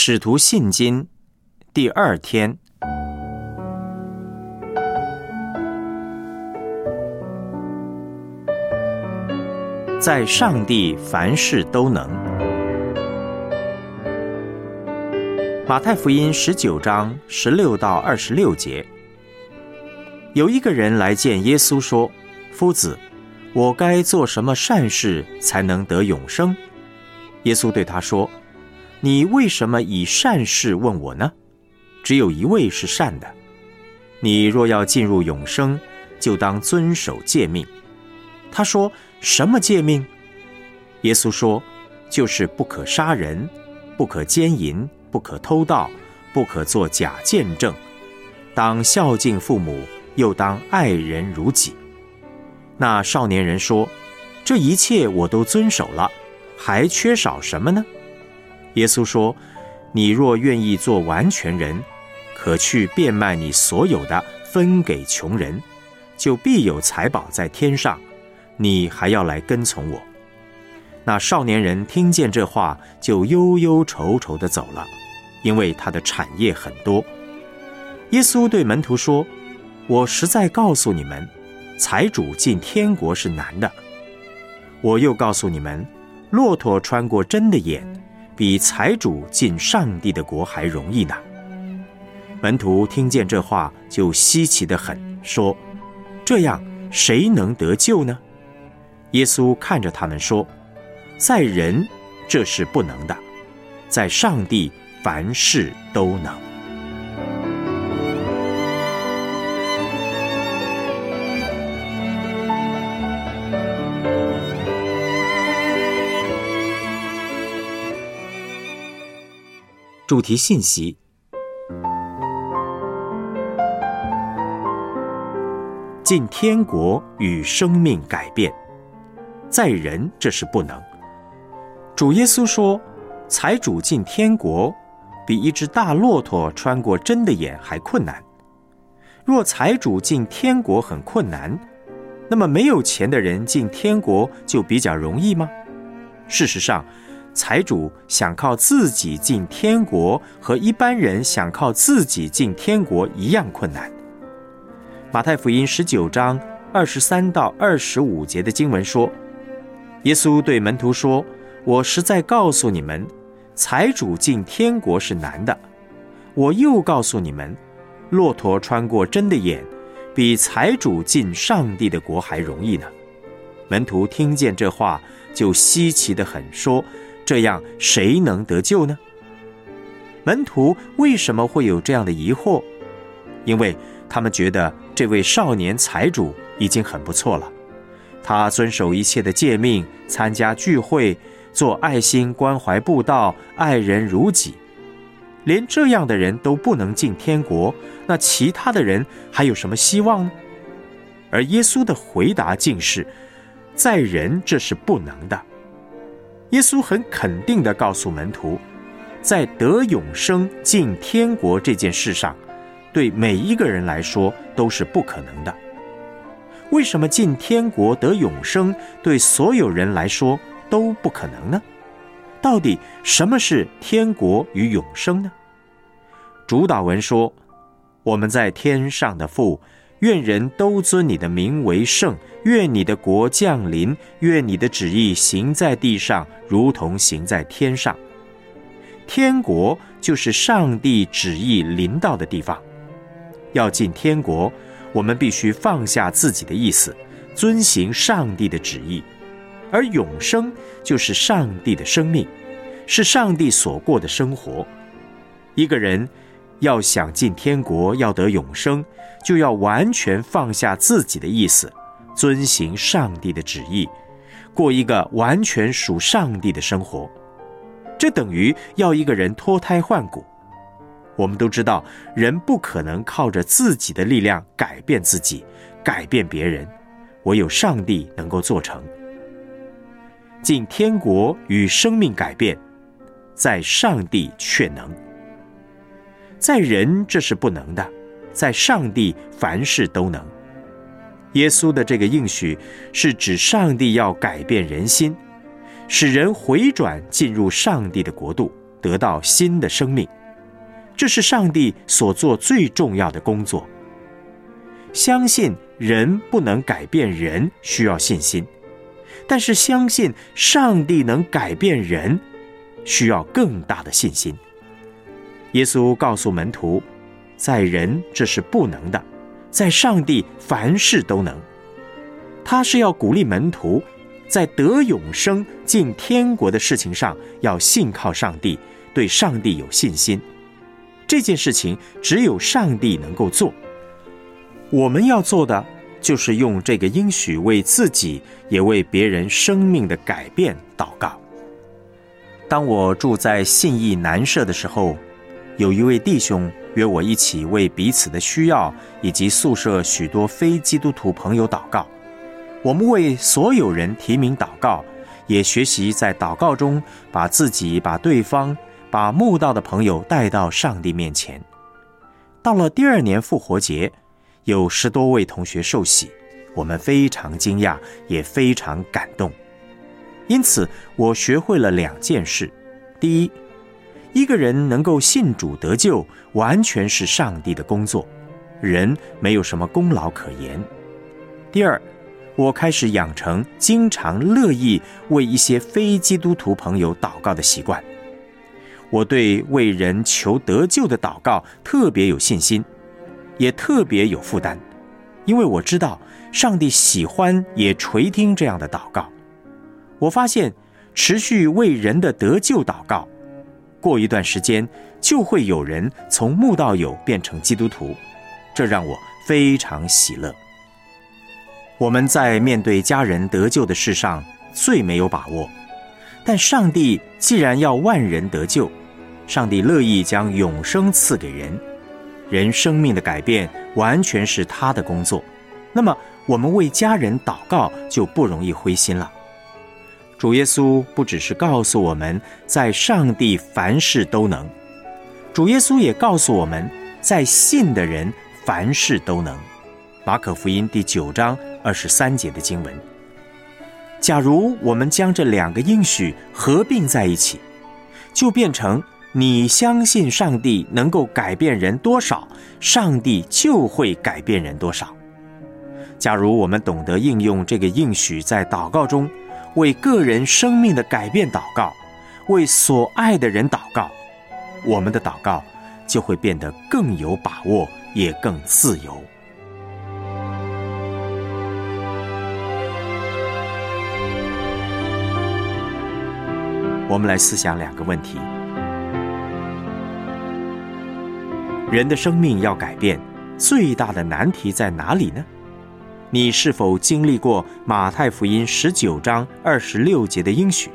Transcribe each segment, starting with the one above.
使徒信经第二天，在上帝凡事都能。马太福音十九章十六到二十六节，有一个人来见耶稣说：“夫子，我该做什么善事才能得永生？”耶稣对他说：“你为什么以善事问我呢？只有一位是善的。你若要进入永生，就当遵守诫命。”他说：“什么诫命？”耶稣说：“就是不可杀人，不可奸淫。”不可偷盗，不可作假见证，当孝敬父母，又当爱人如己。那少年人说：“这一切我都遵守了，还缺少什么呢？”耶稣说：“你若愿意做完全人，可去变卖你所有的，分给穷人，就必有财宝在天上。你还要来跟从我。”那少年人听见这话，就忧忧愁愁的走了，因为他的产业很多。耶稣对门徒说：“我实在告诉你们，财主进天国是难的。我又告诉你们，骆驼穿过针的眼，比财主进上帝的国还容易呢。”门徒听见这话，就稀奇的很，说：“这样，谁能得救呢？”耶稣看着他们说。在人，这是不能的；在上帝，凡事都能。主题信息：进天国与生命改变，在人这是不能。主耶稣说：“财主进天国，比一只大骆驼穿过针的眼还困难。若财主进天国很困难，那么没有钱的人进天国就比较容易吗？事实上，财主想靠自己进天国，和一般人想靠自己进天国一样困难。”马太福音十九章二十三到二十五节的经文说：“耶稣对门徒说。”我实在告诉你们，财主进天国是难的。我又告诉你们，骆驼穿过针的眼，比财主进上帝的国还容易呢。门徒听见这话，就稀奇的很，说：“这样谁能得救呢？”门徒为什么会有这样的疑惑？因为他们觉得这位少年财主已经很不错了，他遵守一切的诫命，参加聚会。做爱心关怀布道，爱人如己，连这样的人都不能进天国，那其他的人还有什么希望呢？而耶稣的回答竟是：在人这是不能的。耶稣很肯定的告诉门徒，在得永生进天国这件事上，对每一个人来说都是不可能的。为什么进天国得永生对所有人来说？都不可能呢？到底什么是天国与永生呢？主导文说：“我们在天上的父，愿人都尊你的名为圣。愿你的国降临。愿你的旨意行在地上，如同行在天上。天国就是上帝旨意临到的地方。要进天国，我们必须放下自己的意思，遵行上帝的旨意。”而永生就是上帝的生命，是上帝所过的生活。一个人要想进天国，要得永生，就要完全放下自己的意思，遵行上帝的旨意，过一个完全属上帝的生活。这等于要一个人脱胎换骨。我们都知道，人不可能靠着自己的力量改变自己、改变别人，唯有上帝能够做成。进天国与生命改变，在上帝却能；在人这是不能的，在上帝凡事都能。耶稣的这个应许是指上帝要改变人心，使人回转进入上帝的国度，得到新的生命。这是上帝所做最重要的工作。相信人不能改变人，需要信心；但是相信上帝能改变人，需要更大的信心。耶稣告诉门徒，在人这是不能的，在上帝凡事都能。他是要鼓励门徒，在得永生、进天国的事情上，要信靠上帝，对上帝有信心。这件事情只有上帝能够做。我们要做的就是用这个应许为自己，也为别人生命的改变祷告。当我住在信义南社的时候，有一位弟兄约我一起为彼此的需要以及宿舍许多非基督徒朋友祷告。我们为所有人提名祷告，也学习在祷告中把自己、把对方。把慕道的朋友带到上帝面前。到了第二年复活节，有十多位同学受洗，我们非常惊讶，也非常感动。因此，我学会了两件事：第一，一个人能够信主得救，完全是上帝的工作，人没有什么功劳可言；第二，我开始养成经常乐意为一些非基督徒朋友祷告的习惯。我对为人求得救的祷告特别有信心，也特别有负担，因为我知道上帝喜欢也垂听这样的祷告。我发现持续为人的得救祷告，过一段时间就会有人从慕道友变成基督徒，这让我非常喜乐。我们在面对家人得救的事上最没有把握。但上帝既然要万人得救，上帝乐意将永生赐给人，人生命的改变完全是他的工作。那么，我们为家人祷告就不容易灰心了。主耶稣不只是告诉我们在上帝凡事都能，主耶稣也告诉我们在信的人凡事都能。马可福音第九章二十三节的经文。假如我们将这两个应许合并在一起，就变成你相信上帝能够改变人多少，上帝就会改变人多少。假如我们懂得应用这个应许在祷告中，为个人生命的改变祷告，为所爱的人祷告，我们的祷告就会变得更有把握，也更自由。我们来思想两个问题：人的生命要改变，最大的难题在哪里呢？你是否经历过马太福音十九章二十六节的应许？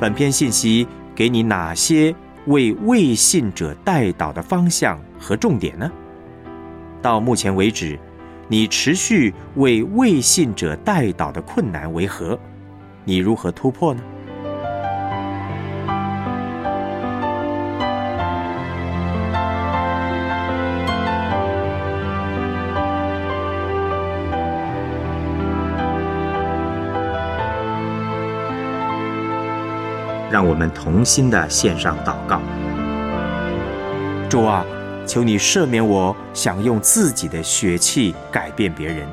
本篇信息给你哪些为未信者带导的方向和重点呢？到目前为止，你持续为未信者带导的困难为何？你如何突破呢？让我们同心的献上祷告。主啊，求你赦免我，想用自己的血气改变别人，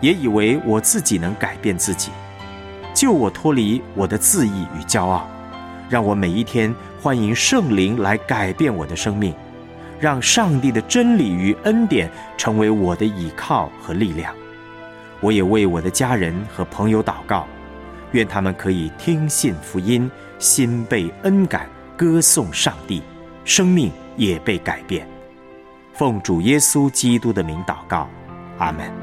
也以为我自己能改变自己，救我脱离我的自义与骄傲，让我每一天欢迎圣灵来改变我的生命，让上帝的真理与恩典成为我的依靠和力量。我也为我的家人和朋友祷告。愿他们可以听信福音，心被恩感，歌颂上帝，生命也被改变。奉主耶稣基督的名祷告，阿门。